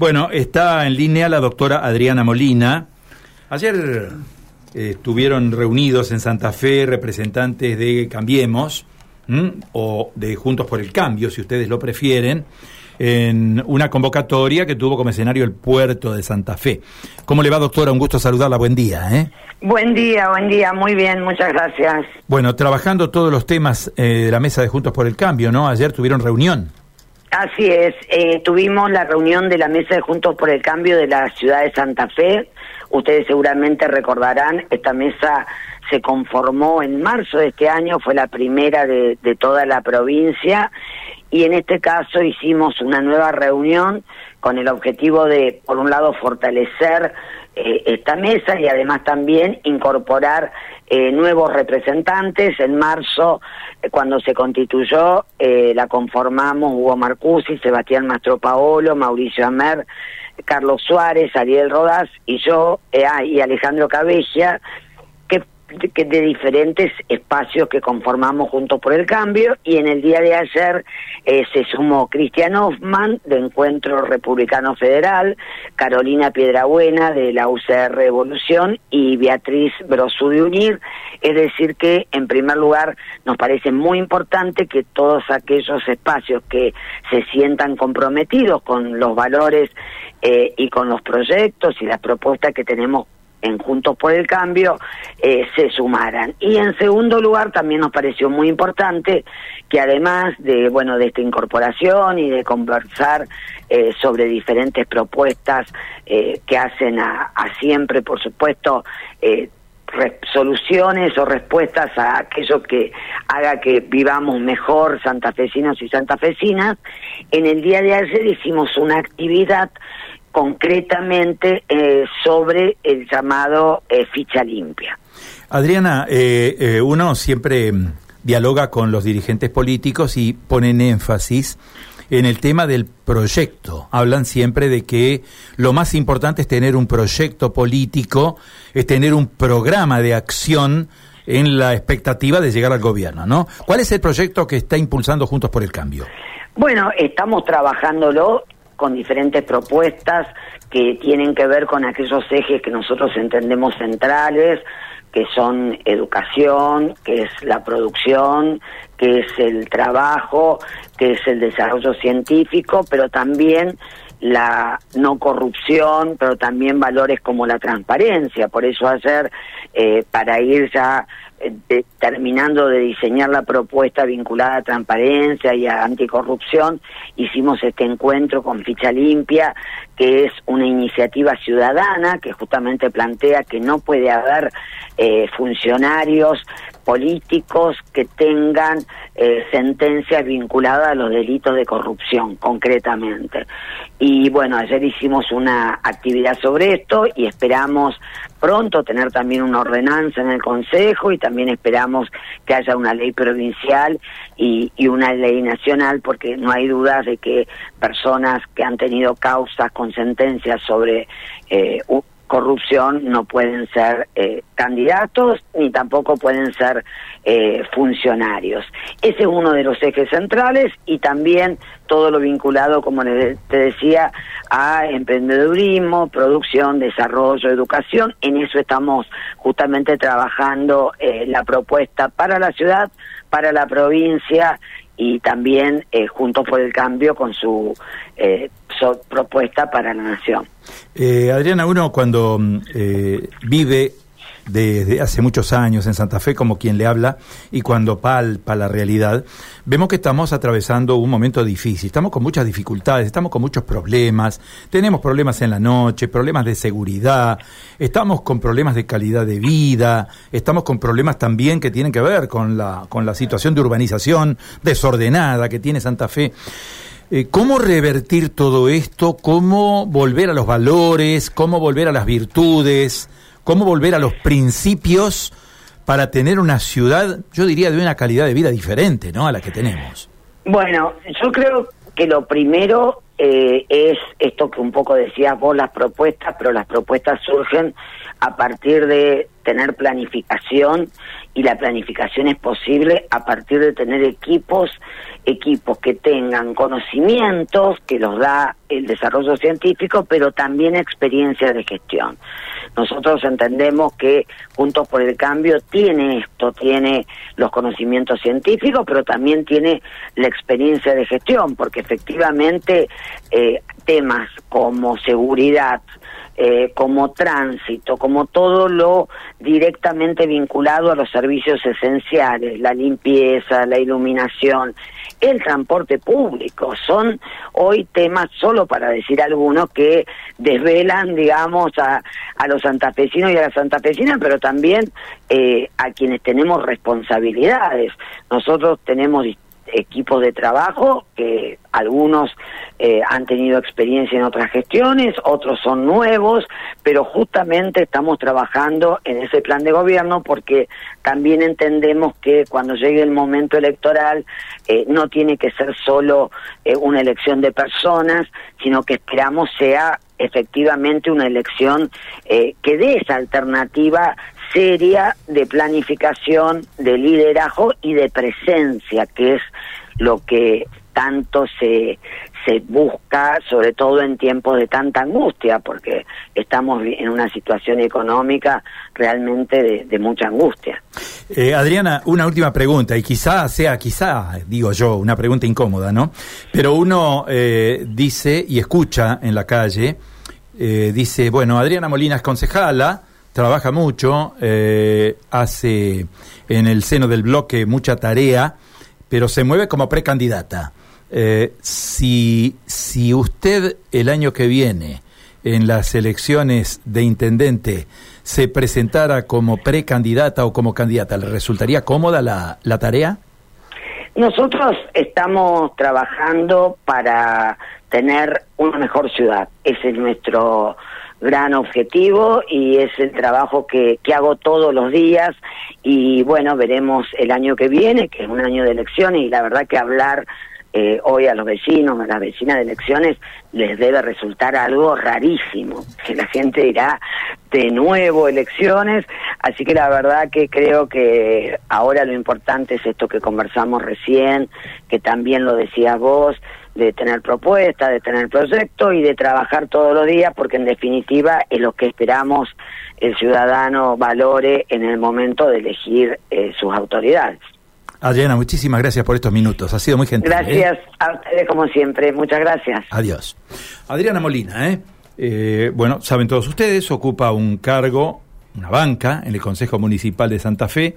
Bueno, está en línea la doctora Adriana Molina. Ayer eh, estuvieron reunidos en Santa Fe representantes de Cambiemos o de Juntos por el Cambio, si ustedes lo prefieren, en una convocatoria que tuvo como escenario el puerto de Santa Fe. ¿Cómo le va, doctora? Un gusto saludarla. Buen día. ¿eh? Buen día, buen día. Muy bien, muchas gracias. Bueno, trabajando todos los temas eh, de la mesa de Juntos por el Cambio, ¿no? Ayer tuvieron reunión. Así es, eh, tuvimos la reunión de la Mesa de Juntos por el Cambio de la ciudad de Santa Fe. Ustedes seguramente recordarán, esta mesa se conformó en marzo de este año, fue la primera de, toda la provincia y en este caso hicimos una nueva reunión con el objetivo de, por un lado, fortalecer eh, esta mesa y además también incorporar eh, nuevos representantes. En marzo, eh, cuando se constituyó, la conformamos Hugo Marcusi, Sebastián Mastro Paolo, Mauricio Amer, Carlos Suárez, Ariel Rodas y yo, ah, y Alejandro Cabella de, de diferentes espacios que conformamos Juntos por el Cambio y en el día de ayer eh, se sumó Cristian Hoffman de Encuentro Republicano Federal, Carolina Piedrabuena de la UCR Evolución y Beatriz Brosú de Unir. Es decir que, en primer lugar, nos parece muy importante que todos aquellos espacios que se sientan comprometidos con los valores eh, y con los proyectos y las propuestas que tenemos en Juntos por el Cambio eh, se sumaran. Y en segundo lugar también nos pareció muy importante que además de bueno de esta incorporación y de conversar eh, sobre diferentes propuestas eh, que hacen a, siempre, por supuesto, soluciones o respuestas a aquello que haga que vivamos mejor santafesinos y santafesinas, en el día de ayer hicimos una actividad concretamente eh, sobre el llamado eh, ficha limpia. Adriana, eh, uno siempre mm, dialoga con los dirigentes políticos y ponen énfasis en el tema del proyecto. Hablan siempre de que lo más importante es tener un proyecto político, es tener un programa de acción en la expectativa de llegar al gobierno, ¿no? ¿Cuál es el proyecto que está impulsando Juntos por el Cambio? Bueno, estamos trabajándolo con diferentes propuestas que tienen que ver con aquellos ejes que nosotros entendemos centrales, que son educación, que es la producción, que es el trabajo, que es el desarrollo científico, pero también la no corrupción, pero también valores como la transparencia. Por eso ayer, eh, para ir ya eh, terminando de diseñar la propuesta vinculada a transparencia y a anticorrupción, hicimos este encuentro con Ficha Limpia, que es una iniciativa ciudadana que justamente plantea que no puede haber eh, funcionarios políticos que tengan eh, sentencias vinculadas a los delitos de corrupción, concretamente. Y bueno, ayer hicimos una actividad sobre esto y esperamos pronto tener también una ordenanza en el Consejo y también esperamos que haya una ley provincial y, una ley nacional porque no hay dudas de que personas que han tenido causas con sentencias sobre eh, corrupción no pueden ser eh, candidatos ni tampoco pueden ser eh, funcionarios. Ese es uno de los ejes centrales y también todo lo vinculado, como te decía, a emprendedurismo, producción, desarrollo, educación. En eso estamos justamente trabajando eh, la propuesta para la ciudad, para la provincia y también eh, Juntos por el Cambio con su eh, propuesta para la nación. Eh, Adriana, uno cuando mm, eh, vive desde hace muchos años en Santa Fe como quien le habla y cuando palpa la realidad, vemos que estamos atravesando un momento difícil, estamos con muchas dificultades, estamos con muchos problemas, tenemos problemas en la noche, problemas de seguridad, estamos con problemas de calidad de vida, estamos con problemas también que tienen que ver con la, con la situación de urbanización desordenada que tiene Santa Fe. Eh, ¿Cómo revertir todo esto? ¿Cómo volver a los valores? ¿Cómo volver a las virtudes? Cómo volver a los principios para tener una ciudad, yo diría, de una calidad de vida diferente, ¿no? A la que tenemos. Bueno, yo creo que lo primero eh, es esto que un poco decías vos, las propuestas, pero las propuestas surgen a partir de tener planificación y la planificación es posible a partir de tener equipos, equipos que tengan conocimientos que los da el desarrollo científico, pero también experiencia de gestión. Nosotros entendemos que Juntos por el Cambio tiene esto, tiene los conocimientos científicos, pero también tiene la experiencia de gestión, porque efectivamente eh, temas como seguridad, eh, como tránsito, como todo lo directamente vinculado a los servicios esenciales, la limpieza, la iluminación, el transporte público, son hoy temas, solo para decir algunos, que desvelan, digamos, a, a los santafesinos y a las santafesinas, pero también eh, a quienes tenemos responsabilidades. Nosotros tenemos equipos de trabajo que algunos eh, han tenido experiencia en otras gestiones, otros son nuevos, pero justamente estamos trabajando en ese plan de gobierno porque también entendemos que cuando llegue el momento electoral eh, no tiene que ser solo eh, una elección de personas, sino que esperamos sea efectivamente una elección que dé esa alternativa seria de planificación, de liderazgo y de presencia, que es lo que tanto se, se busca, sobre todo en tiempos de tanta angustia, porque estamos en una situación económica realmente de, mucha angustia. Eh, Adriana, una última pregunta, y quizá sea, quizá, digo yo, una pregunta incómoda, ¿no? Pero uno eh, dice y escucha en la calle, eh, dice, bueno, Adriana Molina es concejala, trabaja mucho, eh, hace en el seno del bloque mucha tarea, pero se mueve como precandidata. Eh, si, si usted el año que viene en las elecciones de intendente se presentara como precandidata o como candidata, ¿le resultaría cómoda la, la tarea? Nosotros estamos trabajando para tener una mejor ciudad. Ese es nuestro gran objetivo y es el trabajo que, que hago todos los días y bueno, veremos el año que viene, que es un año de elecciones y la verdad que hablar eh, hoy a los vecinos, a las vecinas de elecciones, les debe resultar algo rarísimo, que la gente dirá de nuevo elecciones, así que la verdad que creo que ahora lo importante es esto que conversamos recién, que también lo decías vos, de tener propuestas, de tener proyectos y de trabajar todos los días, porque en definitiva es lo que esperamos el ciudadano valore en el momento de elegir eh, sus autoridades. Adriana, muchísimas gracias por estos minutos. Ha sido muy gentil. ¿eh? Gracias a ustedes como siempre. Muchas gracias. Adiós. Adriana Molina, ¿eh? ¿eh? bueno, saben todos ustedes, ocupa un cargo, una banca en el Consejo Municipal de Santa Fe.